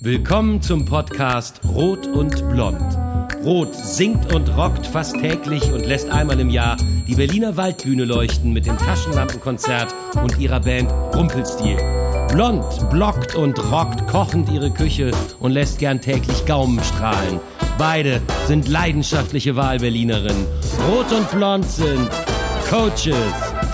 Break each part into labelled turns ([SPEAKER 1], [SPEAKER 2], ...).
[SPEAKER 1] Willkommen zum Podcast Rot und Blond. Rot singt und rockt fast täglich und lässt einmal im Jahr die Berliner Waldbühne leuchten mit dem Taschenlampenkonzert und ihrer Band Rumpelstil. Blond blockt und rockt kochend ihre Küche und lässt gern täglich Gaumen strahlen. Beide sind leidenschaftliche Wahlberlinerinnen. Rot und Blond sind Coaches,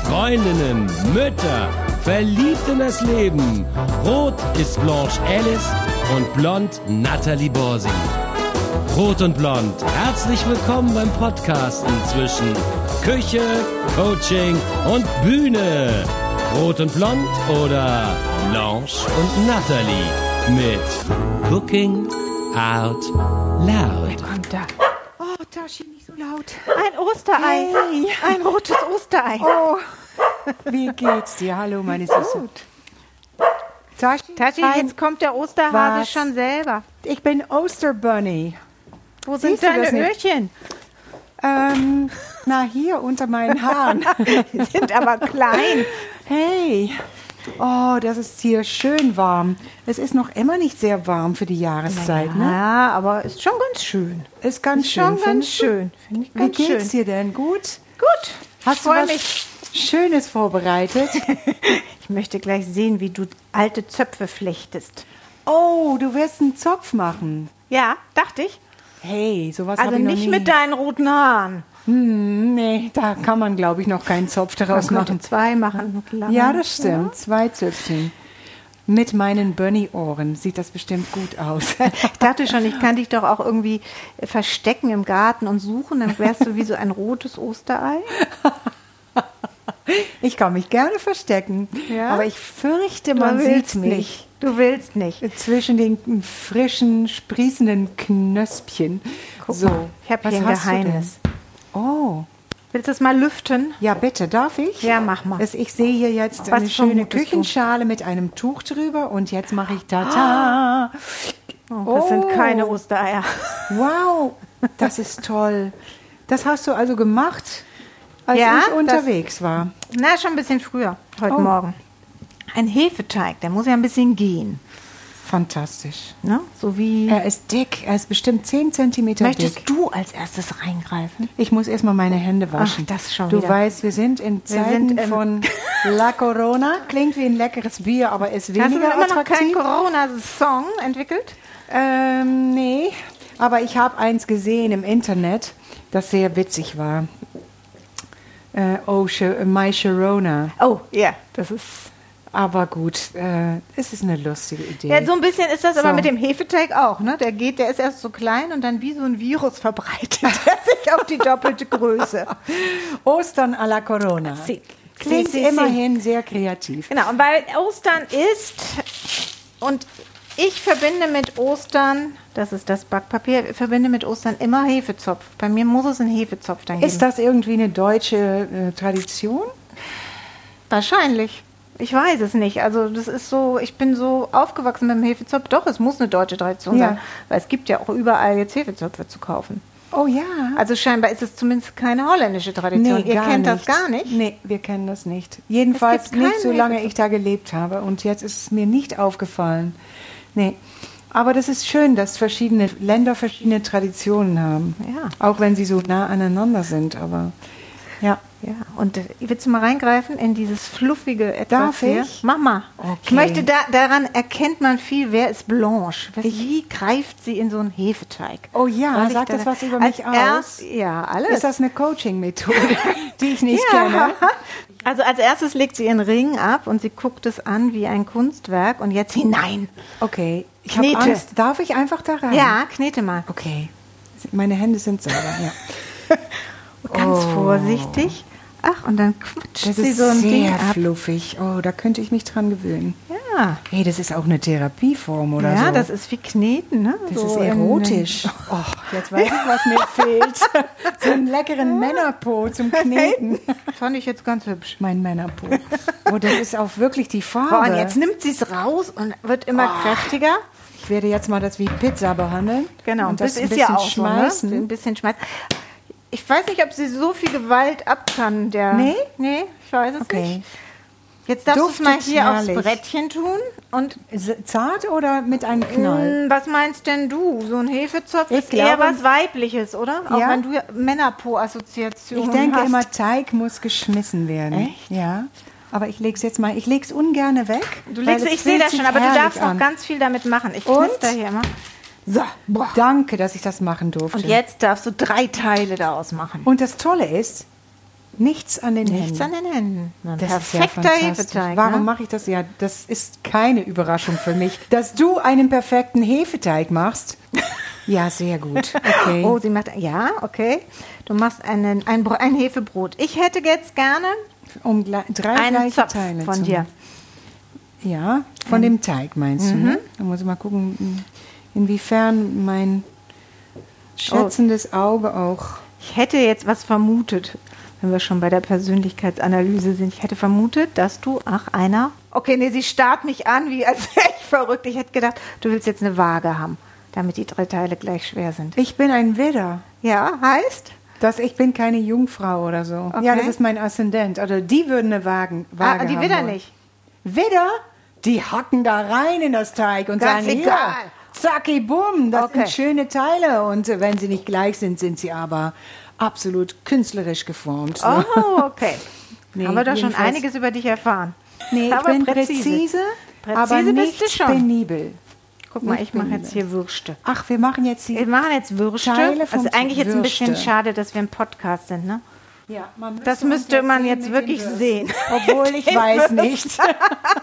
[SPEAKER 1] Freundinnen, Mütter, verliebt in das Leben. Rot ist Blanche Alice und blond Natalie Borsi. Rot und Blond, herzlich willkommen beim Podcasten zwischen Küche, Coaching und Bühne. Rot und Blond oder Blanche und Natalie mit Cooking Out Loud.
[SPEAKER 2] Und da. Oh, Tashi, nicht so laut.
[SPEAKER 3] Ein Osterei.
[SPEAKER 2] Hey.
[SPEAKER 3] Ein rotes Osterei.
[SPEAKER 2] Oh, wie geht's dir? Hallo, meine Süße. Tashi,
[SPEAKER 3] Tashi,
[SPEAKER 2] ein-
[SPEAKER 3] jetzt kommt der Osterhase
[SPEAKER 2] Was?
[SPEAKER 3] schon selber.
[SPEAKER 2] ich bin Osterbunny.
[SPEAKER 3] Wo sind
[SPEAKER 2] Siehst du
[SPEAKER 3] deine? Öhrchen?
[SPEAKER 2] Ähm, na, hier unter meinen Haaren.
[SPEAKER 3] Die sind aber klein.
[SPEAKER 2] Hey, oh, das ist hier schön warm. Es ist noch immer nicht sehr warm für die Jahreszeit, ne?
[SPEAKER 3] Ja, aber ist schon ganz schön.
[SPEAKER 2] Ist ganz schön.
[SPEAKER 3] Schon ganz schön. Finde ich
[SPEAKER 2] Wie
[SPEAKER 3] ganz
[SPEAKER 2] geht's
[SPEAKER 3] schön.
[SPEAKER 2] dir denn? Gut?
[SPEAKER 3] Gut.
[SPEAKER 2] Hast
[SPEAKER 3] ich
[SPEAKER 2] du was
[SPEAKER 3] mich.
[SPEAKER 2] Schönes vorbereitet?
[SPEAKER 3] Ich möchte gleich sehen, wie du alte Zöpfe flechtest.
[SPEAKER 2] oh, du wirst einen Zopf machen.
[SPEAKER 3] Ja, dachte ich.
[SPEAKER 2] Hey, sowas
[SPEAKER 3] Also
[SPEAKER 2] habe ich noch
[SPEAKER 3] nicht
[SPEAKER 2] nie.
[SPEAKER 3] mit deinen roten Haaren.
[SPEAKER 2] Hm, nee, da kann man, glaube ich, noch keinen Zopf daraus
[SPEAKER 3] Man
[SPEAKER 2] machen.
[SPEAKER 3] zwei machen. Lange.
[SPEAKER 2] Ja, das stimmt. Zwei Zöpfchen. Mit meinen Bunny-Ohren sieht das bestimmt gut aus.
[SPEAKER 3] Ich dachte schon, ich kann dich doch auch irgendwie verstecken im Garten und suchen, dann wärst du wie so ein rotes Osterei.
[SPEAKER 2] Ich kann mich gerne verstecken,
[SPEAKER 3] Ja?
[SPEAKER 2] aber ich fürchte, man sieht mich.
[SPEAKER 3] nicht. Du willst nicht.
[SPEAKER 2] Zwischen den frischen, sprießenden Knöspchen. so,
[SPEAKER 3] Ich habe hier ein? Geheimnis.
[SPEAKER 2] Oh,
[SPEAKER 3] Willst du es mal lüften?
[SPEAKER 2] ja bitte, darf ich?
[SPEAKER 3] Ja, mach mal.
[SPEAKER 2] Das, ich sehe hier jetzt
[SPEAKER 3] Was
[SPEAKER 2] eine schöne
[SPEAKER 3] vermutest du?
[SPEAKER 2] Küchenschale mit einem Tuch drüber und jetzt mache ich Tata.
[SPEAKER 3] Oh, das sind
[SPEAKER 2] Oh.
[SPEAKER 3] keine Ostereier.
[SPEAKER 2] Wow, das ist toll. Das hast du also gemacht, als
[SPEAKER 3] Ja,
[SPEAKER 2] ich
[SPEAKER 3] das-
[SPEAKER 2] unterwegs war.
[SPEAKER 3] Na, schon ein bisschen früher, heute
[SPEAKER 2] Oh.
[SPEAKER 3] Morgen. Ein Hefeteig, der muss ja ein bisschen gehen.
[SPEAKER 2] Fantastisch.
[SPEAKER 3] Ne? So wie.
[SPEAKER 2] Er ist dick, er ist bestimmt 10 Zentimeter
[SPEAKER 3] Möchtest
[SPEAKER 2] dick.
[SPEAKER 3] du als erstes reingreifen?
[SPEAKER 2] Ich muss erstmal meine Hände waschen.
[SPEAKER 3] Ach, das schon
[SPEAKER 2] Du
[SPEAKER 3] wieder.
[SPEAKER 2] weißt, wir sind in Zeiten
[SPEAKER 3] sind im-
[SPEAKER 2] von La Corona. Klingt wie ein leckeres Bier, aber ist
[SPEAKER 3] Hast du
[SPEAKER 2] weniger
[SPEAKER 3] immer noch keinen. Corona-Song entwickelt?
[SPEAKER 2] Ähm, nee. Aber ich habe eins gesehen im Internet, das sehr witzig war. Äh, oh, My Sharona.
[SPEAKER 3] Oh, ja, das ist.
[SPEAKER 2] Aber gut, äh, es ist eine lustige Idee.
[SPEAKER 3] Ja, so ein bisschen ist das
[SPEAKER 2] So.
[SPEAKER 3] aber mit dem Hefeteig auch, ne? Der geht, der ist erst so klein und dann wie so ein Virus verbreitet er sich auf die doppelte Größe.
[SPEAKER 2] Ostern à la Corona.
[SPEAKER 3] Si.
[SPEAKER 2] Klingt
[SPEAKER 3] si.
[SPEAKER 2] immerhin sehr kreativ.
[SPEAKER 3] Genau, und weil Ostern ist und ich verbinde mit Ostern, das ist das Backpapier, ich verbinde mit Ostern immer Hefezopf. Bei mir muss es einen Hefezopf dann geben.
[SPEAKER 2] Ist das irgendwie eine deutsche äh, Tradition?
[SPEAKER 3] Wahrscheinlich. Ich weiß es nicht. Also das ist so, ich bin so aufgewachsen mit dem Hefezopf. Doch, es muss eine deutsche Tradition
[SPEAKER 2] Ja.
[SPEAKER 3] sein, weil es gibt ja auch überall jetzt Hefezöpfe zu kaufen.
[SPEAKER 2] Oh ja.
[SPEAKER 3] Also scheinbar ist es zumindest keine holländische Tradition. Ihr kennt das gar nicht.
[SPEAKER 2] Nee, wir kennen das nicht. Jedenfalls nicht, solange
[SPEAKER 3] Hefezopf.
[SPEAKER 2] ich da gelebt habe. Und jetzt ist es mir nicht aufgefallen. Nee. Aber das ist schön, dass verschiedene Länder verschiedene Traditionen haben.
[SPEAKER 3] Ja.
[SPEAKER 2] Auch wenn sie so nah aneinander sind. Aber ja.
[SPEAKER 3] Ja, und äh, willst du mal reingreifen in dieses fluffige etwas
[SPEAKER 2] Darf
[SPEAKER 3] hier?
[SPEAKER 2] ich?
[SPEAKER 3] Mach mal.
[SPEAKER 2] Okay.
[SPEAKER 3] Ich möchte, da, daran erkennt man viel, wer ist Blanche. Was, wie greift sie in so einen Hefeteig?
[SPEAKER 2] Oh ja, sagt
[SPEAKER 3] da-
[SPEAKER 2] das was über mich aus?
[SPEAKER 3] Erst, ja, alles.
[SPEAKER 2] Ist das eine Coaching-Methode, die ich nicht
[SPEAKER 3] ja.
[SPEAKER 2] kenne?
[SPEAKER 3] Also als erstes legt sie ihren Ring ab und sie guckt es an wie ein Kunstwerk und jetzt hinein.
[SPEAKER 2] Okay. Ich habe. Angst. Darf ich einfach da rein?
[SPEAKER 3] Ja, knete mal.
[SPEAKER 2] Okay. Meine Hände sind sauber, ja.
[SPEAKER 3] Ganz vorsichtig. Ach, und dann quatscht
[SPEAKER 2] Oh. Das
[SPEAKER 3] sie
[SPEAKER 2] ist
[SPEAKER 3] so ein
[SPEAKER 2] sehr
[SPEAKER 3] Ding ab.
[SPEAKER 2] fluffig. Oh, da könnte ich mich dran gewöhnen.
[SPEAKER 3] Ja.
[SPEAKER 2] Hey, das ist auch eine Therapieform oder
[SPEAKER 3] ja,
[SPEAKER 2] so.
[SPEAKER 3] das ist wie Kneten, ne?
[SPEAKER 2] das
[SPEAKER 3] So
[SPEAKER 2] ist erotisch. Oh, jetzt weiß ich, was mir fehlt. So einen leckeren Männerpo zum Kneten.
[SPEAKER 3] Fand ich jetzt ganz hübsch.
[SPEAKER 2] Mein Männerpo. Oh, das ist auch wirklich die Farbe.
[SPEAKER 3] Boah, und jetzt nimmt sie es raus und wird immer
[SPEAKER 2] Oh.
[SPEAKER 3] kräftiger.
[SPEAKER 2] ich werde jetzt mal das wie Pizza behandeln.
[SPEAKER 3] Genau,
[SPEAKER 2] Und das
[SPEAKER 3] das
[SPEAKER 2] ein
[SPEAKER 3] ist ja
[SPEAKER 2] bisschen
[SPEAKER 3] auch
[SPEAKER 2] schmeißen.
[SPEAKER 3] so, ne? Ein bisschen schmeißen. Ich weiß nicht, ob sie so viel Gewalt ab kann. Der
[SPEAKER 2] Nee?
[SPEAKER 3] Nee, ich weiß es
[SPEAKER 2] Okay.
[SPEAKER 3] nicht. Jetzt darfst du es mal hier
[SPEAKER 2] herrlich.
[SPEAKER 3] aufs Brettchen tun. Und
[SPEAKER 2] Zart oder mit einem Knall?
[SPEAKER 3] mh, was meinst denn du? So ein Hefezopf
[SPEAKER 2] Ich
[SPEAKER 3] ist eher
[SPEAKER 2] glaube-
[SPEAKER 3] was Weibliches, oder? Auch
[SPEAKER 2] Ja.
[SPEAKER 3] wenn du ja Männerpo-Assoziationen
[SPEAKER 2] Ich denke
[SPEAKER 3] hast.
[SPEAKER 2] immer, Teig muss geschmissen werden.
[SPEAKER 3] Echt?
[SPEAKER 2] Ja. Aber ich lege es jetzt mal, ich lege es ungern weg.
[SPEAKER 3] Du legst, ich sehe das schon, aber du darfst noch
[SPEAKER 2] an.
[SPEAKER 3] ganz viel damit machen. Ich knister hier immer.
[SPEAKER 2] So, danke, dass ich das machen durfte.
[SPEAKER 3] Und jetzt darfst du drei Teile daraus machen.
[SPEAKER 2] Und das Tolle ist, nichts an den
[SPEAKER 3] Nichts
[SPEAKER 2] Händen.
[SPEAKER 3] an den Händen. Ein
[SPEAKER 2] Das ist ja
[SPEAKER 3] perfekter. Hefeteig.
[SPEAKER 2] Warum
[SPEAKER 3] ne?
[SPEAKER 2] mache ich das? Ja, das ist keine Überraschung für mich. Dass du einen perfekten Hefeteig machst. Ja, sehr gut. Okay.
[SPEAKER 3] Oh, sie macht, ja, okay. Du machst einen, ein, ein Hefebrot. Ich hätte jetzt gerne
[SPEAKER 2] um drei
[SPEAKER 3] einen
[SPEAKER 2] gleiche
[SPEAKER 3] Zopf
[SPEAKER 2] Teile
[SPEAKER 3] von dir.
[SPEAKER 2] Ja, von dem Teig meinst du,
[SPEAKER 3] Mhm.
[SPEAKER 2] ne? Da muss ich mal gucken, inwiefern mein schätzendes Auge auch.
[SPEAKER 3] Ich hätte jetzt was vermutet, wenn wir schon bei der Persönlichkeitsanalyse sind. Ich hätte vermutet, dass du, ach, einer. Okay, nee, sie starrt mich an, wie als wäre ich verrückt. Ich hätte gedacht, du willst jetzt eine Waage haben, damit die drei Teile gleich schwer sind.
[SPEAKER 2] Ich bin ein Widder.
[SPEAKER 3] Ja, heißt?
[SPEAKER 2] Das, ich bin keine Jungfrau oder so.
[SPEAKER 3] Okay.
[SPEAKER 2] Ja, das ist mein Aszendent. Oder die würden eine Wagen, Waage
[SPEAKER 3] Ah, die
[SPEAKER 2] haben
[SPEAKER 3] wieder
[SPEAKER 2] wollen.
[SPEAKER 3] nicht.
[SPEAKER 2] Widder, die hacken da rein in das Teig und
[SPEAKER 3] Ganz
[SPEAKER 2] sagen,
[SPEAKER 3] egal.
[SPEAKER 2] hier, zacki bumm, das
[SPEAKER 3] Okay.
[SPEAKER 2] sind schöne Teile. Und äh, wenn sie nicht gleich sind, sind sie aber absolut künstlerisch geformt. ne?
[SPEAKER 3] Oh, okay.
[SPEAKER 2] Nee,
[SPEAKER 3] Haben wir doch schon einiges über dich erfahren.
[SPEAKER 2] Nee, ich
[SPEAKER 3] Aber
[SPEAKER 2] bin
[SPEAKER 3] präzise.
[SPEAKER 2] präzise,
[SPEAKER 3] Präzise
[SPEAKER 2] aber
[SPEAKER 3] bist
[SPEAKER 2] nicht
[SPEAKER 3] du schon.
[SPEAKER 2] penibel.
[SPEAKER 3] Guck mal, ich mache jetzt hier Würste.
[SPEAKER 2] Ach, wir machen jetzt die...
[SPEAKER 3] Wir machen jetzt Würste.
[SPEAKER 2] Teile vom
[SPEAKER 3] also eigentlich jetzt ein bisschen schade, dass wir ein Podcast sind, ne?
[SPEAKER 2] Ja, man
[SPEAKER 3] Das müsste man jetzt wirklich sehen.
[SPEAKER 2] Obwohl ich weiß nicht.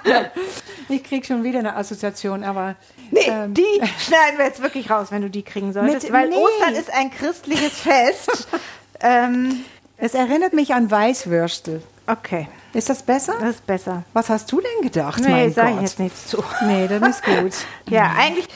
[SPEAKER 2] ich krieg schon wieder eine Assoziation, aber
[SPEAKER 3] Nee,
[SPEAKER 2] ähm,
[SPEAKER 3] die schneiden wir jetzt wirklich raus, wenn du die kriegen solltest.
[SPEAKER 2] Mit-
[SPEAKER 3] weil
[SPEAKER 2] nee.
[SPEAKER 3] Ostern ist ein christliches Fest. ähm,
[SPEAKER 2] es erinnert mich an Weißwürstel.
[SPEAKER 3] okay,
[SPEAKER 2] Ist das besser?
[SPEAKER 3] das ist besser.
[SPEAKER 2] Was hast du denn gedacht,
[SPEAKER 3] Nee,
[SPEAKER 2] mein
[SPEAKER 3] sage ich jetzt nichts zu.
[SPEAKER 2] Nee, das ist gut.
[SPEAKER 3] Ja, eigentlich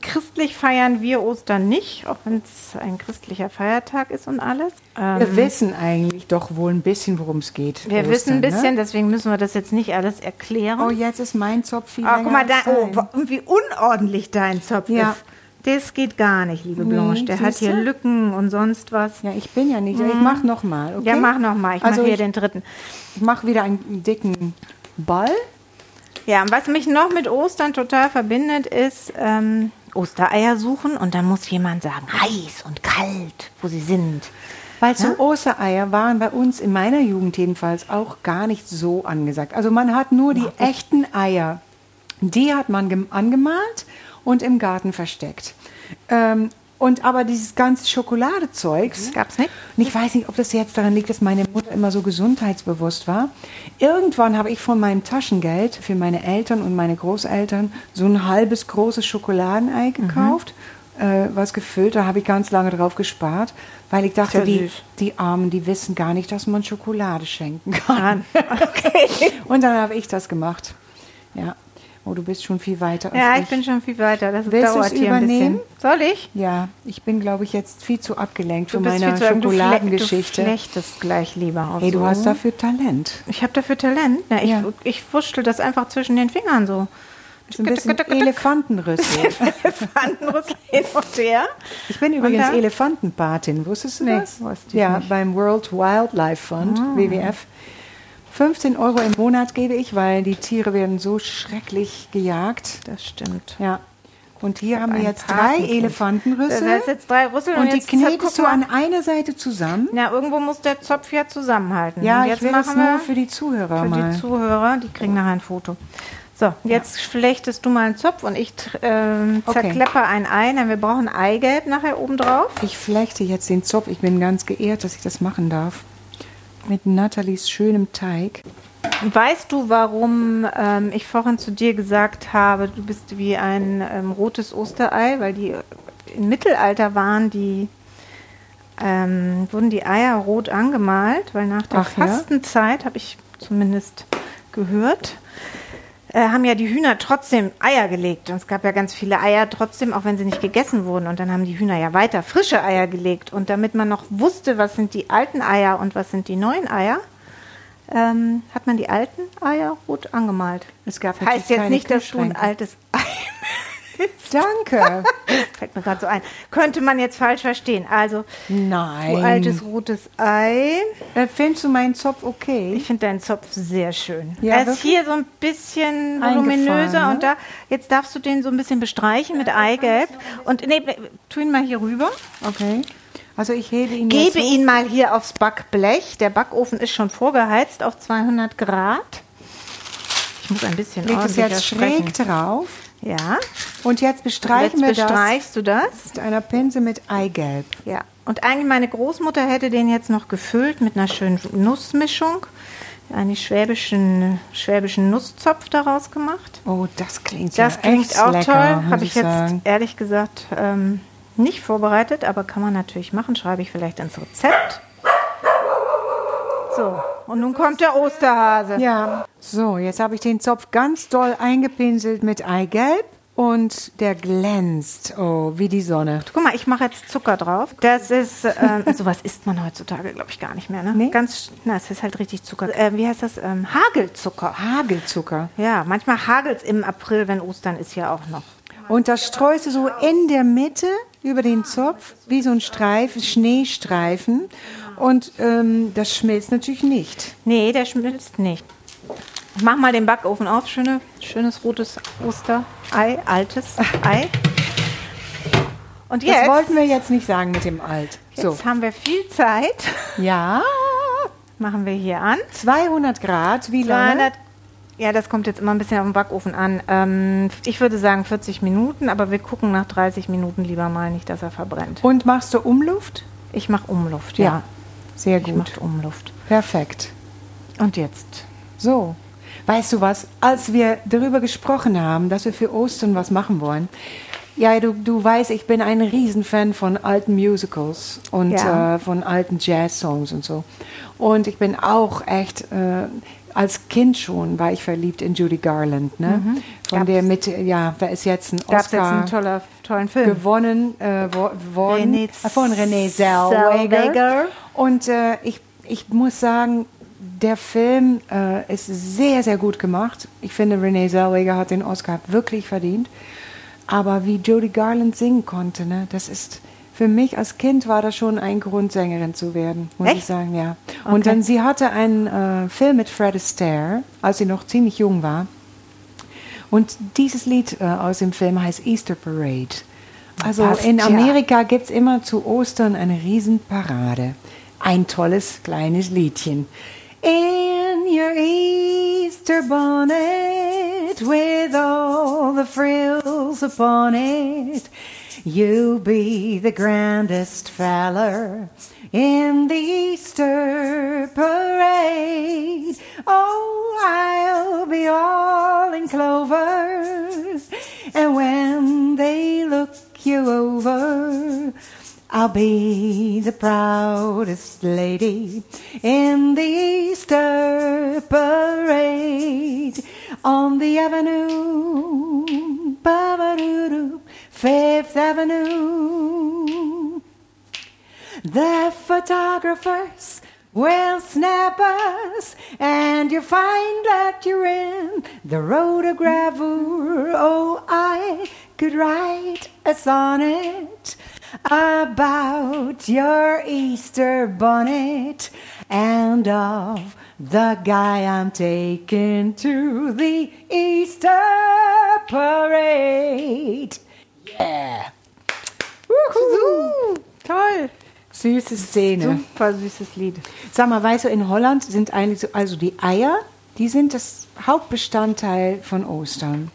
[SPEAKER 3] christlich feiern wir Ostern nicht, auch wenn es ein christlicher Feiertag ist und alles. Ähm,
[SPEAKER 2] Wir wissen eigentlich doch wohl ein bisschen, worum es geht.
[SPEAKER 3] wir
[SPEAKER 2] Ostern,
[SPEAKER 3] wissen ein bisschen,
[SPEAKER 2] Ne?
[SPEAKER 3] deswegen müssen wir das jetzt nicht alles erklären.
[SPEAKER 2] Oh, jetzt ist mein Zopf viel länger
[SPEAKER 3] guck mal, da, oh, wie unordentlich dein Zopf
[SPEAKER 2] Ja.
[SPEAKER 3] ist. Das geht gar nicht, liebe
[SPEAKER 2] Nee,
[SPEAKER 3] Blanche. Der hat hier Lücken und sonst was.
[SPEAKER 2] Ja, ich bin ja nicht. Ich mach noch mal, okay?
[SPEAKER 3] Mhm. Ja, mach noch mal. Ich
[SPEAKER 2] Also
[SPEAKER 3] mache hier
[SPEAKER 2] ich-
[SPEAKER 3] den dritten.
[SPEAKER 2] Ich mache wieder einen dicken Ball.
[SPEAKER 3] Ja, und was mich noch mit Ostern total verbindet, ist ähm, Ostereier suchen und dann muss jemand sagen, heiß und kalt, wo sie sind.
[SPEAKER 2] Weil so Ostereier waren bei uns in meiner Jugend jedenfalls auch gar nicht so angesagt. Also man hat nur die echten Eier. Die hat man gem- angemalt und im Garten versteckt. Ähm, und aber dieses ganze Schokoladezeugs
[SPEAKER 3] Gab's nicht?
[SPEAKER 2] Und ich weiß nicht, ob das jetzt daran liegt, dass meine Mutter immer so gesundheitsbewusst war. Irgendwann habe ich von meinem Taschengeld für meine Eltern und meine Großeltern so ein halbes großes Schokoladenei gekauft, äh, was gefüllt. Da habe ich ganz lange drauf gespart, weil ich dachte,
[SPEAKER 3] ja
[SPEAKER 2] die, die Armen, die wissen gar nicht, dass man Schokolade schenken kann.
[SPEAKER 3] Okay.
[SPEAKER 2] Und dann habe ich das gemacht. Ja. Oh, du bist schon viel weiter als
[SPEAKER 3] Ja,
[SPEAKER 2] ich.
[SPEAKER 3] ich bin schon viel weiter. Das
[SPEAKER 2] Willst
[SPEAKER 3] dauert hier ein
[SPEAKER 2] übernehmen?
[SPEAKER 3] bisschen. Soll ich?
[SPEAKER 2] ja, ich bin, glaube ich, jetzt viel zu abgelenkt
[SPEAKER 3] Du
[SPEAKER 2] von meiner Schokoladengeschichte.
[SPEAKER 3] du flechtest gleich lieber auf
[SPEAKER 2] Hey, du
[SPEAKER 3] so.
[SPEAKER 2] hast dafür Talent.
[SPEAKER 3] Ich habe dafür Talent. Na, ich,
[SPEAKER 2] Ja.
[SPEAKER 3] ich wurschtel das einfach zwischen den Fingern so.
[SPEAKER 2] So ein bisschen Elefantenrüssel.
[SPEAKER 3] Elefantenrüssel hin und her.
[SPEAKER 2] Ich bin übrigens? Elefantenpatin. Wusstest du
[SPEAKER 3] Nee,
[SPEAKER 2] das? ja,
[SPEAKER 3] nicht.
[SPEAKER 2] beim World Wildlife Fund,
[SPEAKER 3] Ah.
[SPEAKER 2] WWF. 15 Euro im Monat gebe ich, weil die Tiere werden so schrecklich gejagt.
[SPEAKER 3] Das stimmt.
[SPEAKER 2] Ja. Und hier haben wir jetzt drei. Elefantenrüssel.
[SPEAKER 3] Das heißt jetzt drei Rüssel und,
[SPEAKER 2] und die knetest du an einer Seite zusammen.
[SPEAKER 3] Ja, irgendwo muss der Zopf ja zusammenhalten.
[SPEAKER 2] Ja,
[SPEAKER 3] und
[SPEAKER 2] ich
[SPEAKER 3] jetzt
[SPEAKER 2] will das
[SPEAKER 3] machen
[SPEAKER 2] nur
[SPEAKER 3] wir
[SPEAKER 2] für die Zuhörer
[SPEAKER 3] für
[SPEAKER 2] mal.
[SPEAKER 3] die Zuhörer, die kriegen nachher ein Foto. So, jetzt flechtest du mal einen Zopf und ich tr- ähm,
[SPEAKER 2] Okay.
[SPEAKER 3] zerklepper ein Ei. Denn wir brauchen Eigelb nachher oben drauf.
[SPEAKER 2] Ich flechte jetzt den Zopf. Ich bin ganz geehrt, dass ich das machen darf. Mit Nathalies schönem Teig.
[SPEAKER 3] Weißt du, warum ähm, ich vorhin zu dir gesagt habe, du bist wie ein ähm, rotes Osterei? Weil die im Mittelalter waren die, ähm, wurden die Eier rot angemalt, weil nach der
[SPEAKER 2] Ach ja?
[SPEAKER 3] Fastenzeit, habe ich zumindest gehört, äh, haben ja die Hühner trotzdem Eier gelegt. Und es gab ja ganz viele Eier trotzdem, auch wenn sie nicht gegessen wurden. Und dann haben die Hühner ja weiter frische Eier gelegt. Und damit man noch wusste, was sind die alten Eier und was sind die neuen Eier, ähm, hat man die alten Eier rot angemalt.
[SPEAKER 2] Es gab
[SPEAKER 3] Heißt jetzt nicht, dass du ein altes Ei
[SPEAKER 2] Danke.
[SPEAKER 3] Fällt mir gerade so ein. Könnte man jetzt falsch verstehen. Also,
[SPEAKER 2] Nein.
[SPEAKER 3] altes rotes Ei.
[SPEAKER 2] Äh, Findest du meinen Zopf okay?
[SPEAKER 3] Ich finde deinen Zopf sehr schön.
[SPEAKER 2] Ja,
[SPEAKER 3] er ist
[SPEAKER 2] wirklich?
[SPEAKER 3] hier so ein bisschen voluminöser
[SPEAKER 2] ne?
[SPEAKER 3] und da jetzt darfst du den so ein bisschen bestreichen mit Eigelb und nee, tu ihn mal hier rüber.
[SPEAKER 2] Okay. Also ich hebe ihn jetzt
[SPEAKER 3] Gebe ihn mal hier aufs Backblech. Der Backofen ist schon vorgeheizt auf 200 Grad. Ich muss ein bisschen
[SPEAKER 2] Leg das
[SPEAKER 3] ordentlicher
[SPEAKER 2] jetzt
[SPEAKER 3] sprechen.
[SPEAKER 2] schräg drauf.
[SPEAKER 3] Ja.
[SPEAKER 2] Und jetzt bestreichen
[SPEAKER 3] Jetzt
[SPEAKER 2] wir das
[SPEAKER 3] bestreichst du das.
[SPEAKER 2] mit einer Pinse mit Eigelb.
[SPEAKER 3] Ja. Und eigentlich meine Großmutter hätte den jetzt noch gefüllt mit einer schönen Nussmischung. Einen schwäbischen, schwäbischen Nusszopf daraus gemacht.
[SPEAKER 2] Oh, das klingt
[SPEAKER 3] Das
[SPEAKER 2] ja
[SPEAKER 3] klingt
[SPEAKER 2] echt
[SPEAKER 3] auch
[SPEAKER 2] lecker,
[SPEAKER 3] toll. Habe ich jetzt
[SPEAKER 2] sagen.
[SPEAKER 3] ehrlich gesagt ähm, nicht vorbereitet, aber kann man natürlich machen. Schreibe ich vielleicht ins Rezept. So, und nun kommt der Osterhase.
[SPEAKER 2] Ja. So, jetzt habe ich den Zopf ganz doll eingepinselt mit Eigelb und der glänzt, oh, wie die Sonne.
[SPEAKER 3] Guck mal, ich mache jetzt Zucker drauf. Das ist, ähm, sowas isst man heutzutage, glaube ich, gar nicht mehr. Ne?
[SPEAKER 2] Nee.
[SPEAKER 3] Ganz, na, es ist halt richtig Zucker. Äh, wie heißt das? Ähm, Hagelzucker.
[SPEAKER 2] Hagelzucker.
[SPEAKER 3] Ja, manchmal hagelt es im April, wenn Ostern ist ja auch noch.
[SPEAKER 2] Und das streust du so in der Mitte über den Zopf, wie so ein Streifen, Schneestreifen. Und ähm, das schmilzt natürlich nicht.
[SPEAKER 3] Nee, der schmilzt nicht. Mach mal den Backofen auf. Schöne, schönes rotes Osterei, altes Ei. Und
[SPEAKER 2] Das
[SPEAKER 3] jetzt,
[SPEAKER 2] wollten wir jetzt nicht sagen mit dem Alt. So,
[SPEAKER 3] jetzt haben wir viel Zeit.
[SPEAKER 2] ja,
[SPEAKER 3] Machen wir hier an.
[SPEAKER 2] 200 Grad, wie lange?
[SPEAKER 3] 200, ja, das kommt jetzt immer ein bisschen auf den Backofen an. Ähm, ich würde sagen 40 Minuten, aber wir gucken nach 30 Minuten lieber mal nicht, dass er verbrennt.
[SPEAKER 2] Und machst du Umluft?
[SPEAKER 3] Ich mache Umluft, ja.
[SPEAKER 2] Sehr
[SPEAKER 3] Ich
[SPEAKER 2] gut.
[SPEAKER 3] mache Umluft.
[SPEAKER 2] Perfekt.
[SPEAKER 3] Und jetzt?
[SPEAKER 2] So, weißt du was? Als wir darüber gesprochen haben, dass wir für Ostern was machen wollen, ja, du, du weißt, ich bin ein Riesenfan von alten Musicals und
[SPEAKER 3] Ja.
[SPEAKER 2] äh, von alten Jazz-Songs und so. Und ich bin auch echt, äh, als Kind schon war ich verliebt in Judy Garland, ne? Von
[SPEAKER 3] Gab's-
[SPEAKER 2] der mit, ja, da ist jetzt ein
[SPEAKER 3] Gab es jetzt
[SPEAKER 2] Oscar
[SPEAKER 3] einen toller, tollen Film?
[SPEAKER 2] gewonnen äh, wo- worden
[SPEAKER 3] Renée
[SPEAKER 2] äh, von Renee Zellweger.
[SPEAKER 3] Zellweger.
[SPEAKER 2] Und äh, ich, ich muss sagen, der Film äh, ist sehr, sehr gut gemacht. Ich finde, Renee Zellweger hat den Oscar wirklich verdient. Aber wie Jodie Garland singen konnte, ne, das ist für mich als Kind war das schon ein Grund, Sängerin zu werden, muss
[SPEAKER 3] Echt?
[SPEAKER 2] ich sagen, ja.
[SPEAKER 3] Okay.
[SPEAKER 2] Und dann sie hatte einen äh, Film mit Fred Astaire, als sie noch ziemlich jung war. Und dieses Lied äh, aus dem Film heißt Easter Parade. Also
[SPEAKER 3] Passt
[SPEAKER 2] in
[SPEAKER 3] ja.
[SPEAKER 2] Amerika gibt es immer zu Ostern eine Riesenparade. Ein tolles kleines Liedchen. In your Easter bonnet with all the frills upon it, you'll be the grandest feller in the Easter parade. Oh, I'll be all in clover, and when they look you over, I'll be the proudest lady in the Easter parade on the avenue, ba-ba-doo-doo, Fifth Avenue. The photographers will snap us, and you find that you're in the rotogravure. Oh, I could write a sonnet about your Easter bonnet and of the guy I'm taking to the Easter parade. Yeah.
[SPEAKER 3] Toll.
[SPEAKER 2] Süße Szene.
[SPEAKER 3] Super süßes Lied.
[SPEAKER 2] Sag mal, weißt du, in Holland sind eigentlich so, also die Eier, die sind das Hauptbestandteil von Ostern.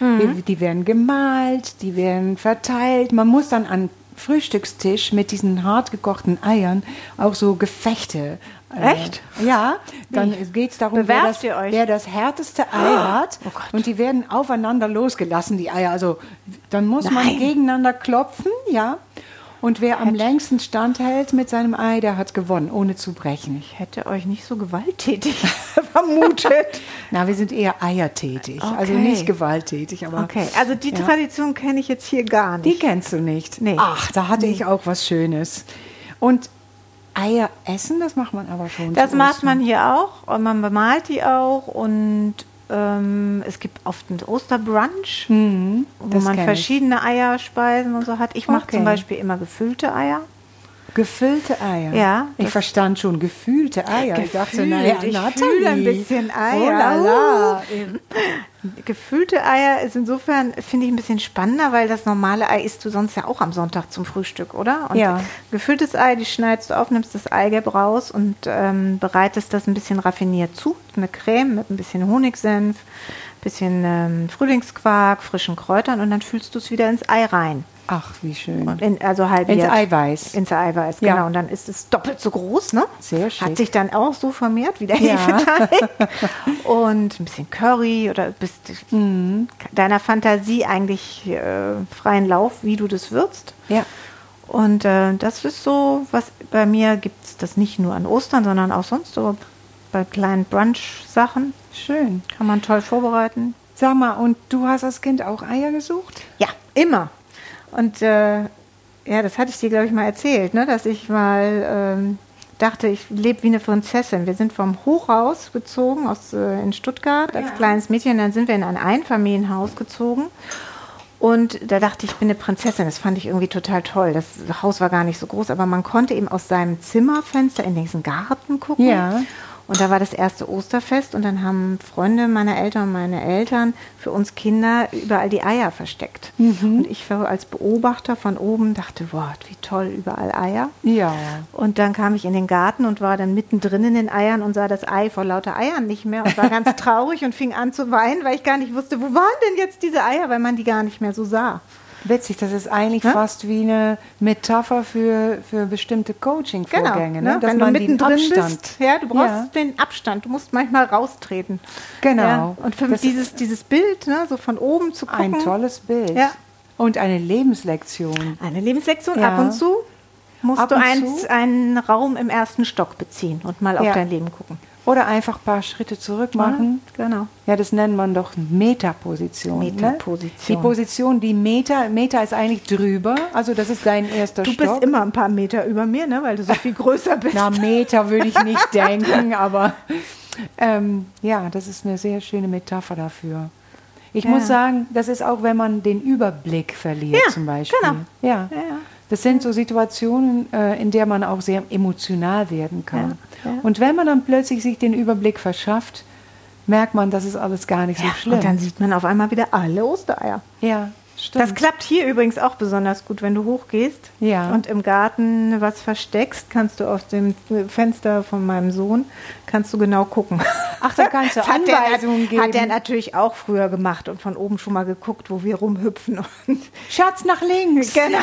[SPEAKER 2] Die, die werden gemalt, die werden verteilt. Man muss dann an Frühstückstisch mit diesen hart gekochten Eiern auch so Gefechte. Äh,
[SPEAKER 3] Echt?
[SPEAKER 2] Ja, dann geht es darum, wer das, wer das härteste Ei hat.
[SPEAKER 3] Oh
[SPEAKER 2] und die werden aufeinander losgelassen, die Eier. Also dann muss man
[SPEAKER 3] Nein.
[SPEAKER 2] gegeneinander klopfen, ja. Und wer am längsten standhält mit seinem Ei, der hat gewonnen, ohne zu brechen.
[SPEAKER 3] Ich hätte euch nicht so gewalttätig vermutet.
[SPEAKER 2] Na, wir sind eher eiertätig, also
[SPEAKER 3] Okay.
[SPEAKER 2] nicht gewalttätig, aber
[SPEAKER 3] Okay, also die
[SPEAKER 2] Ja.
[SPEAKER 3] Tradition kenne ich jetzt hier gar
[SPEAKER 2] die
[SPEAKER 3] nicht.
[SPEAKER 2] kennst du nicht.
[SPEAKER 3] Nee.
[SPEAKER 2] Ach, da hatte ich auch was Schönes. Und Eier essen, das macht man aber schon.
[SPEAKER 3] Das macht
[SPEAKER 2] Ostern.
[SPEAKER 3] man hier auch und man bemalt die auch und Ähm, es gibt oft ein Osterbrunch, wo
[SPEAKER 2] Mhm, das
[SPEAKER 3] man
[SPEAKER 2] kenn ich.
[SPEAKER 3] verschiedene Eierspeisen und so hat. Ich mache
[SPEAKER 2] Okay.
[SPEAKER 3] zum Beispiel immer gefüllte Eier.
[SPEAKER 2] Gefüllte Eier.
[SPEAKER 3] Ja,
[SPEAKER 2] Ich verstand schon gefühlte Eier. ich dachte,
[SPEAKER 3] Gefühlt,
[SPEAKER 2] naja,
[SPEAKER 3] ich fühle ein bisschen Eier.
[SPEAKER 2] Oh la la.
[SPEAKER 3] Gefüllte Eier ist insofern, finde ich, ein bisschen spannender, weil das normale Ei isst du sonst ja auch am Sonntag zum Frühstück, oder? Und
[SPEAKER 2] Ja.
[SPEAKER 3] Gefülltes Ei, die schneidest du auf, nimmst das Eigelb raus und ähm, bereitest das ein bisschen raffiniert zu. Eine Creme mit ein bisschen Honigsenf, bisschen ähm, Frühlingsquark, frischen Kräutern und dann fühlst du es wieder ins Ei rein.
[SPEAKER 2] Ach, wie schön.
[SPEAKER 3] In, also halbiert.
[SPEAKER 2] Ins Eiweiß.
[SPEAKER 3] Ins Eiweiß,
[SPEAKER 2] Ja.
[SPEAKER 3] genau. Und dann ist es doppelt so groß, ne?
[SPEAKER 2] Sehr schick.
[SPEAKER 3] Hat sich dann auch so vermehrt wie der
[SPEAKER 2] Ja.
[SPEAKER 3] Hefeteig. Und ein bisschen Curry oder bist
[SPEAKER 2] Mhm.
[SPEAKER 3] deiner Fantasie eigentlich äh, freien Lauf, wie du das würzt.
[SPEAKER 2] Ja.
[SPEAKER 3] Und äh, das ist so, was bei mir gibt es das nicht nur an Ostern, sondern auch sonst so bei kleinen Brunch-Sachen.
[SPEAKER 2] Schön.
[SPEAKER 3] Kann man toll vorbereiten.
[SPEAKER 2] Sag mal, und du hast als Kind auch Eier gesucht?
[SPEAKER 3] Ja, immer. Und äh, ja, das hatte ich dir, glaube ich, mal erzählt, ne? dass ich mal ähm, dachte, ich lebe wie eine Prinzessin. Wir sind vom Hochhaus gezogen aus, äh, in Stuttgart als
[SPEAKER 2] Ja.
[SPEAKER 3] kleines Mädchen. Dann sind wir in ein Einfamilienhaus gezogen. Und da dachte ich, ich bin eine Prinzessin. Das fand ich irgendwie total toll. Das Haus war gar nicht so groß, aber man konnte eben aus seinem Zimmerfenster in diesen Garten gucken.
[SPEAKER 2] Ja.
[SPEAKER 3] Und da war das erste Osterfest und dann haben Freunde meiner Eltern und meine Eltern für uns Kinder überall die Eier versteckt. Und ich war als Beobachter von oben, dachte, wow, wie toll, überall Eier.
[SPEAKER 2] Ja.
[SPEAKER 3] Und dann kam ich in den Garten und war dann mittendrin in den Eiern und sah das Ei vor lauter Eiern nicht mehr und war ganz traurig und fing an zu weinen, weil ich gar nicht wusste, wo waren denn jetzt diese Eier, weil man die gar nicht mehr so sah.
[SPEAKER 2] Witzig, das ist eigentlich
[SPEAKER 3] Ja?
[SPEAKER 2] fast wie eine Metapher für, für bestimmte Coaching-Vorgänge.
[SPEAKER 3] Genau,
[SPEAKER 2] ne?
[SPEAKER 3] ne? wenn du
[SPEAKER 2] den
[SPEAKER 3] mittendrin
[SPEAKER 2] Abstand-
[SPEAKER 3] bist, ja, du brauchst
[SPEAKER 2] Ja.
[SPEAKER 3] den Abstand, du musst manchmal raustreten.
[SPEAKER 2] Genau.
[SPEAKER 3] Ja, und für
[SPEAKER 2] Das-
[SPEAKER 3] dieses, dieses Bild, ne, so von oben zu gucken.
[SPEAKER 2] Ein tolles Bild.
[SPEAKER 3] Ja.
[SPEAKER 2] Und eine Lebenslektion.
[SPEAKER 3] Eine Lebenslektion ab und zu musst
[SPEAKER 2] Ab
[SPEAKER 3] du eins, einen Raum im ersten Stock beziehen und mal auf dein Leben gucken.
[SPEAKER 2] Oder einfach ein paar Schritte zurück machen.
[SPEAKER 3] Genau.
[SPEAKER 2] Ja, das nennt man doch Metaposition.
[SPEAKER 3] Metaposition.
[SPEAKER 2] Ne? Die Position, die Meta, Meta ist eigentlich drüber. Also das ist dein erster
[SPEAKER 3] Du
[SPEAKER 2] Stock.
[SPEAKER 3] bist immer ein paar Meter über mir, ne, weil du so viel größer bist.
[SPEAKER 2] Na, Meter würde ich nicht denken, aber ähm, ja, das ist eine sehr schöne Metapher dafür. Ich
[SPEAKER 3] Ja.
[SPEAKER 2] muss sagen, das ist auch, wenn man den Überblick verliert,
[SPEAKER 3] Ja,
[SPEAKER 2] zum Beispiel.
[SPEAKER 3] genau.
[SPEAKER 2] Ja.
[SPEAKER 3] Ja, ja.
[SPEAKER 2] Das sind so Situationen, äh, in der man auch sehr emotional werden kann.
[SPEAKER 3] Ja, ja.
[SPEAKER 2] Und wenn man dann plötzlich sich den Überblick verschafft, merkt man, das ist alles gar nicht so schlimm.
[SPEAKER 3] und dann sieht man auf einmal wieder alle Ostereier.
[SPEAKER 2] ja, stimmt.
[SPEAKER 3] Das klappt hier übrigens auch besonders gut, wenn du hochgehst
[SPEAKER 2] Ja.
[SPEAKER 3] und im Garten was versteckst, kannst du aus dem Fenster von meinem Sohn, kannst du genau gucken.
[SPEAKER 2] Ach, da kannst du
[SPEAKER 3] Das hat der,
[SPEAKER 2] Anweisungen geben.
[SPEAKER 3] hat er natürlich auch früher gemacht und von oben schon mal geguckt, wo wir rumhüpfen. Und
[SPEAKER 2] Schatz nach links.
[SPEAKER 3] Genau.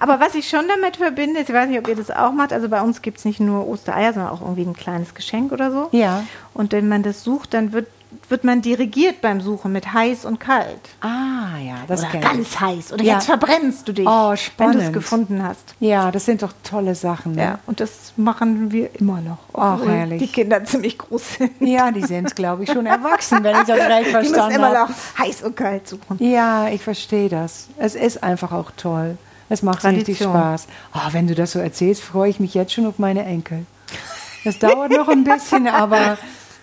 [SPEAKER 3] Aber was ich schon damit verbinde, ich weiß nicht, ob ihr das auch macht, also bei uns gibt es nicht nur Ostereier, sondern auch irgendwie ein kleines Geschenk oder so.
[SPEAKER 2] Ja.
[SPEAKER 3] Und wenn man das sucht, dann wird, wird man dirigiert beim Suchen mit heiß und kalt.
[SPEAKER 2] Ah, ja, das
[SPEAKER 3] oder
[SPEAKER 2] kenn ich.
[SPEAKER 3] ganz heiß. Oder
[SPEAKER 2] Ja.
[SPEAKER 3] jetzt verbrennst du dich,
[SPEAKER 2] Oh,
[SPEAKER 3] wenn
[SPEAKER 2] spannend.
[SPEAKER 3] du es gefunden hast.
[SPEAKER 2] Ja, das sind doch tolle Sachen. Ne?
[SPEAKER 3] Ja, und das machen wir immer noch.
[SPEAKER 2] Ach, herrlich.
[SPEAKER 3] Die Kinder ziemlich groß sind.
[SPEAKER 2] Ja, die sind, glaube ich, schon erwachsen, wenn ich das recht
[SPEAKER 3] Die müssen
[SPEAKER 2] verstanden
[SPEAKER 3] immer
[SPEAKER 2] habe.
[SPEAKER 3] noch heiß und kalt suchen.
[SPEAKER 2] Ja, ich verstehe das. Es ist einfach auch toll. Es macht richtig
[SPEAKER 3] Tradition.
[SPEAKER 2] Spaß. Oh, wenn du das so erzählst, freue ich mich jetzt schon auf meine Enkel. Das dauert noch ein bisschen, aber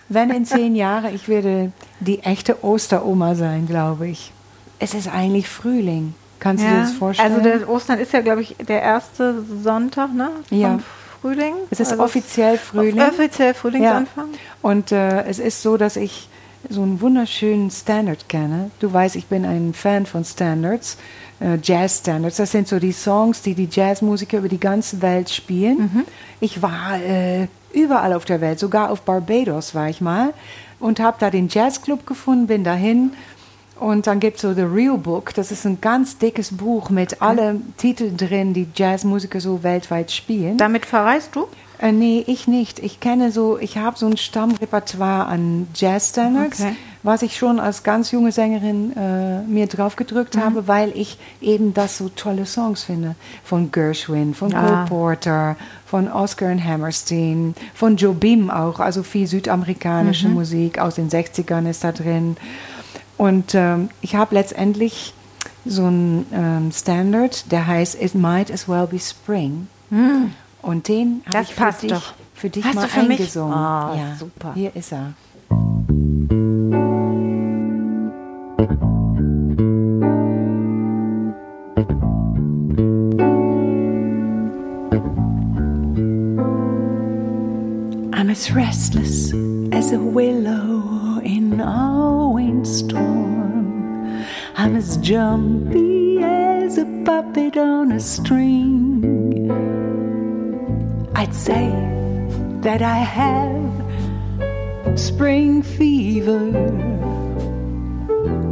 [SPEAKER 2] wenn in zehn Jahren, ich werde die echte Osteroma sein, glaube ich. Es ist eigentlich Frühling. Kannst du dir das vorstellen?
[SPEAKER 3] Also der Ostern ist ja, glaube ich, der erste Sonntag ne, vom
[SPEAKER 2] Ja.
[SPEAKER 3] Frühling.
[SPEAKER 2] es ist
[SPEAKER 3] Also
[SPEAKER 2] offiziell Frühling.
[SPEAKER 3] Offiziell Frühlingsanfang.
[SPEAKER 2] Und äh, es ist so, dass ich so einen wunderschönen Standard kenne. Du weißt, ich bin ein Fan von Standards, äh, Jazz-Standards. Das sind so die Songs, die die Jazzmusiker über die ganze Welt spielen. Ich war äh, überall auf der Welt, sogar auf Barbados war ich mal und habe da den Jazzclub gefunden, bin dahin. Und dann gibt es so The Real Book, das ist ein ganz dickes Buch mit allen Titeln drin, die Jazzmusiker so weltweit spielen.
[SPEAKER 3] Damit verreist du?
[SPEAKER 2] Äh, nee, ich nicht. Ich kenne so, ich habe so ein Stammrepertoire an Jazzstandards,
[SPEAKER 3] Okay.
[SPEAKER 2] Was ich schon als ganz junge Sängerin äh, mir drauf gedrückt
[SPEAKER 3] Mhm.
[SPEAKER 2] habe, weil ich eben das so tolle Songs finde. Von Gershwin, von
[SPEAKER 3] Ah.
[SPEAKER 2] Cole Porter, von Oscar und Hammerstein, von Joe Beam auch, also viel südamerikanische
[SPEAKER 3] Mhm.
[SPEAKER 2] Musik aus den 60ern ist da drin. Und ähm, ich habe letztendlich so einen ähm, Standard, der heißt It Might As Well Be Spring. Und den habe ich für dich, für dich
[SPEAKER 3] Hast
[SPEAKER 2] mal
[SPEAKER 3] du für mich?
[SPEAKER 2] eingesungen.
[SPEAKER 3] Ah,
[SPEAKER 2] ja,
[SPEAKER 3] super.
[SPEAKER 2] Hier ist er. As restless as a willow in a windstorm. I'm as jumpy as a puppet on a string. I'd say that I have spring fever,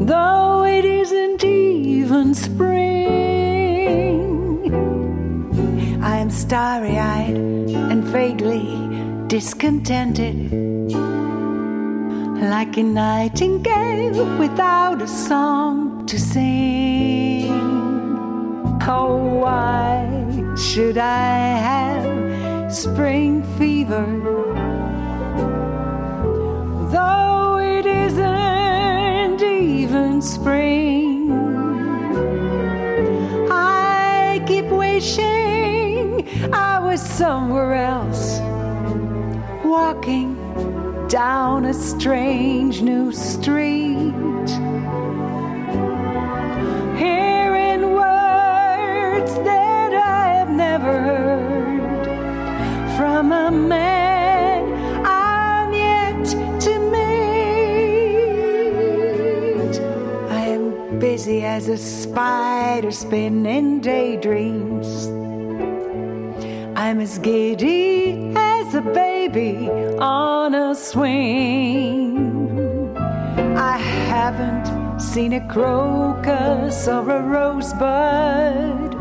[SPEAKER 2] though it isn't even spring. I am starry eyed and vaguely discontented, like a nightingale without a song to sing. Oh, why should I have spring fever? Though it isn't even spring, I keep wishing I was somewhere else, walking down a strange new street. Hearing words that I have never heard from a man I'm yet to meet. I am busy as a spider spinning daydreams. I'm as giddy as a baby on a swing. I haven't seen a crocus or a rosebud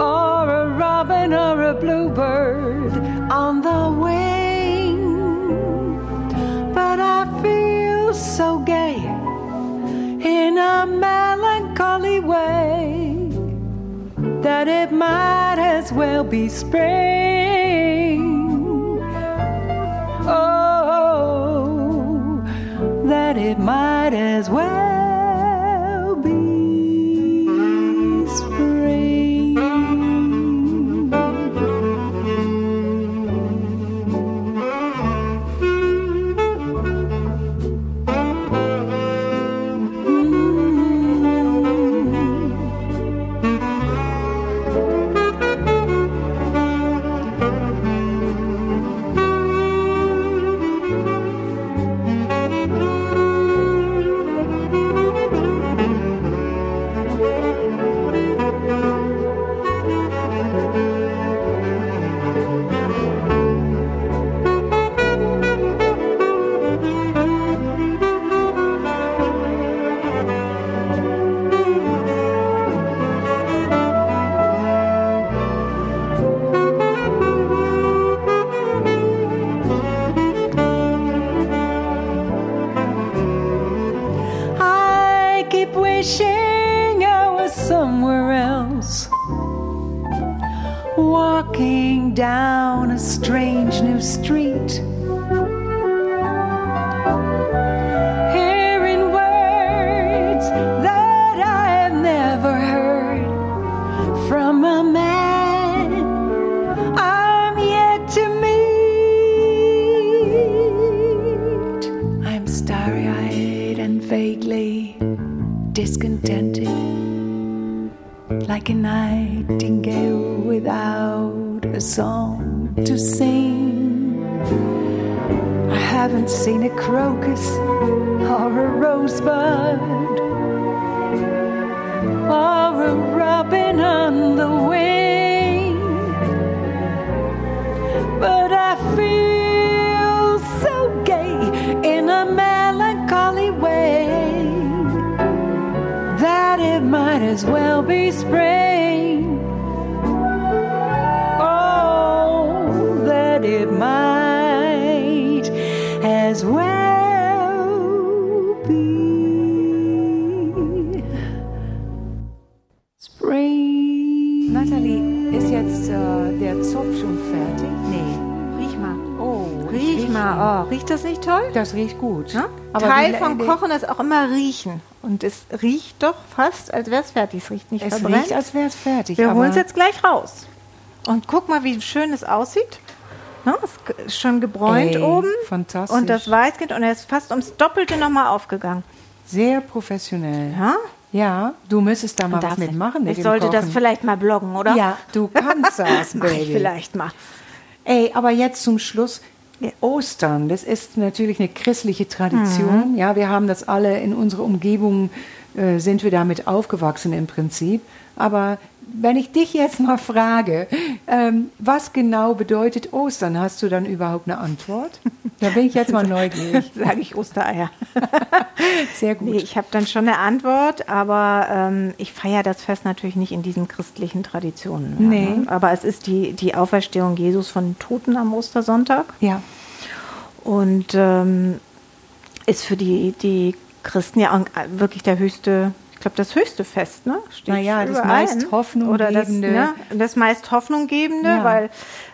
[SPEAKER 2] or a robin or a bluebird on the wing. But I feel so gay in a melancholy way that it might as well be spring. Oh, that it might as well vaguely discontented, like a nightingale without a song to sing. I haven't seen a crocus or a rosebud or a robin on the wing. As well be spring. Oh, that it might as well be spring. Natalie, ist jetzt äh, der Zopf schon fertig?
[SPEAKER 3] Nee, Riech mal.
[SPEAKER 2] Oh,
[SPEAKER 3] riecht das nicht toll?
[SPEAKER 2] Das riecht gut. Aber
[SPEAKER 3] Teil vom Kochen ist auch immer riechen. Und es riecht doch fast, als wäre es fertig. Es riecht nicht
[SPEAKER 2] Es
[SPEAKER 3] verbrennt.
[SPEAKER 2] riecht, als wäre es fertig.
[SPEAKER 3] Wir holen es jetzt gleich raus. Und guck mal, wie schön es aussieht. Ne? Es ist schon gebräunt
[SPEAKER 2] Ey,
[SPEAKER 3] oben.
[SPEAKER 2] fantastisch.
[SPEAKER 3] Und das Weißkind. Und er ist fast ums Doppelte nochmal aufgegangen.
[SPEAKER 2] sehr professionell.
[SPEAKER 3] Ja?
[SPEAKER 2] Ja, du müsstest da mal was mitmachen. Mit
[SPEAKER 3] ich sollte das
[SPEAKER 2] Kochen.
[SPEAKER 3] vielleicht mal bloggen, oder?
[SPEAKER 2] Ja, du kannst das, Baby.
[SPEAKER 3] vielleicht mal.
[SPEAKER 2] Ey, aber jetzt zum Schluss, Ostern, das ist natürlich eine christliche Tradition. Ja, wir haben das alle in unserer Umgebung, äh, sind wir damit aufgewachsen im Prinzip. Aber wenn ich dich jetzt mal frage, ähm, was genau bedeutet Ostern, hast du dann überhaupt eine Antwort? Da bin ich jetzt mal neugierig.
[SPEAKER 3] Sage ich Ostereier.
[SPEAKER 2] Sehr gut.
[SPEAKER 3] Nee, ich habe dann schon eine Antwort, aber ähm, ich feiere das Fest natürlich nicht in diesen christlichen Traditionen. mehr,
[SPEAKER 2] Nee.
[SPEAKER 3] Ne? Aber es ist die, die Auferstehung Jesus von den Toten am Ostersonntag
[SPEAKER 2] Ja,
[SPEAKER 3] und ähm, ist für die, die Christen ja wirklich der höchste, ich glaube, das höchste Fest, ne? Steht
[SPEAKER 2] Naja, das meist? Hoffnung
[SPEAKER 3] Oder das,
[SPEAKER 2] gebende.
[SPEAKER 3] ne? das meist Hoffnunggebende,
[SPEAKER 2] Ja.
[SPEAKER 3] weil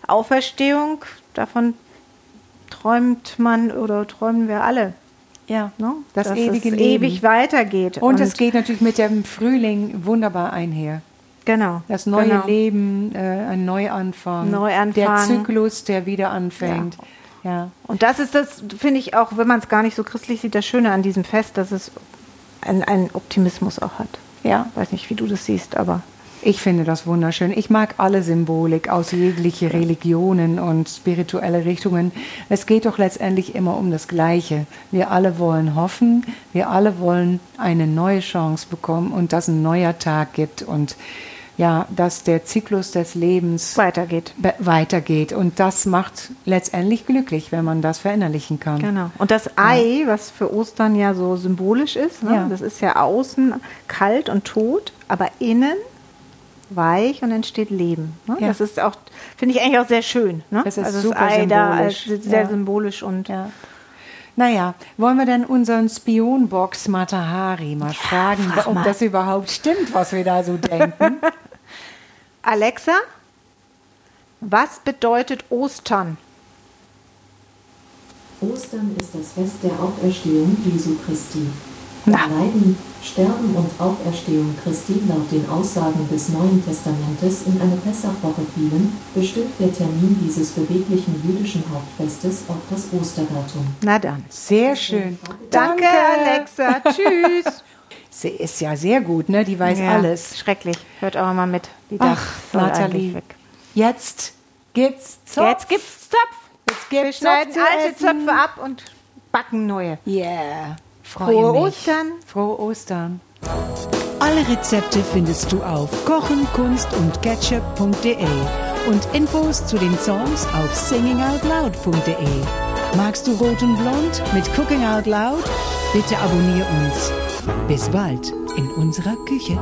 [SPEAKER 3] Auferstehung, davon träumt man oder träumen wir alle.
[SPEAKER 2] ja.
[SPEAKER 3] Ne?
[SPEAKER 2] Das
[SPEAKER 3] Dass
[SPEAKER 2] ewige
[SPEAKER 3] es
[SPEAKER 2] Leben.
[SPEAKER 3] ewig weitergeht.
[SPEAKER 2] Und es geht natürlich mit dem Frühling wunderbar einher.
[SPEAKER 3] genau,
[SPEAKER 2] Das neue
[SPEAKER 3] genau.
[SPEAKER 2] Leben, äh, ein Neuanfang.
[SPEAKER 3] Neuanfang.
[SPEAKER 2] Der Zyklus, der wieder anfängt. Ja.
[SPEAKER 3] Und das ist das, finde ich auch, wenn man es gar nicht so christlich sieht, das Schöne an diesem Fest, dass es einen, einen Optimismus auch hat.
[SPEAKER 2] Ja.
[SPEAKER 3] Weiß nicht, wie du das siehst, aber
[SPEAKER 2] Ich finde das wunderschön. Ich mag alle Symbolik aus jegliche Religionen und spirituelle Richtungen. Es geht doch letztendlich immer um das Gleiche. Wir alle wollen hoffen, wir alle wollen eine neue Chance bekommen und dass ein neuer Tag gibt und ja, dass der Zyklus des Lebens
[SPEAKER 3] weitergeht.
[SPEAKER 2] weitergeht. Und das macht letztendlich glücklich, wenn man das verinnerlichen kann.
[SPEAKER 3] Genau. Und das Ei, was für Ostern ja so symbolisch ist, ne?
[SPEAKER 2] Ja.
[SPEAKER 3] das ist ja außen kalt und tot, aber innen weich und entsteht Leben. Ne?
[SPEAKER 2] Ja.
[SPEAKER 3] Das ist auch, finde ich eigentlich auch sehr schön. Ne?
[SPEAKER 2] Das ist
[SPEAKER 3] also
[SPEAKER 2] super
[SPEAKER 3] das Ei da als
[SPEAKER 2] symbolisch.
[SPEAKER 3] sehr
[SPEAKER 2] Ja.
[SPEAKER 3] symbolisch und
[SPEAKER 2] Ja. Naja, wollen wir denn unseren Spionbox Matahari mal fragen,
[SPEAKER 3] frag
[SPEAKER 2] ob
[SPEAKER 3] mal.
[SPEAKER 2] das überhaupt stimmt, was wir da so denken?
[SPEAKER 3] Alexa, was bedeutet Ostern?
[SPEAKER 4] Ostern ist das Fest der Auferstehung Jesu Christi.
[SPEAKER 3] Na.
[SPEAKER 4] Leiden, Sterben und Auferstehung Christi laut den Aussagen des Neuen Testamentes in eine Pessachwoche fielen, bestimmt der Termin dieses beweglichen jüdischen Hauptfestes auch das Osterdatum.
[SPEAKER 3] Na dann.
[SPEAKER 2] Sehr schön.
[SPEAKER 3] Danke, Alexa. Tschüss.
[SPEAKER 2] Sie ist ja sehr gut, ne? Die weiß
[SPEAKER 3] Ja,
[SPEAKER 2] alles.
[SPEAKER 3] Schrecklich. Hört auch mal mit. Die
[SPEAKER 2] Ach, Nathalie.
[SPEAKER 3] weg.
[SPEAKER 2] Jetzt gibt's Zopf.
[SPEAKER 3] Jetzt gibt's Zopf.
[SPEAKER 2] Jetzt
[SPEAKER 3] Wir
[SPEAKER 2] gibt's
[SPEAKER 3] schneiden
[SPEAKER 2] Zopf zu
[SPEAKER 3] alte. Zöpfe ab und backen neue.
[SPEAKER 2] Yeah. Freue
[SPEAKER 3] Frohe
[SPEAKER 2] mich.
[SPEAKER 3] Ostern.
[SPEAKER 2] Frohe Ostern.
[SPEAKER 5] Alle Rezepte findest du auf kochen, kunst und ketchup.de und Infos zu den Songs auf singingoutloud.de. Magst du Rot und Blond mit Cooking Out Loud? Bitte abonnier uns. Bis bald in unserer Küche.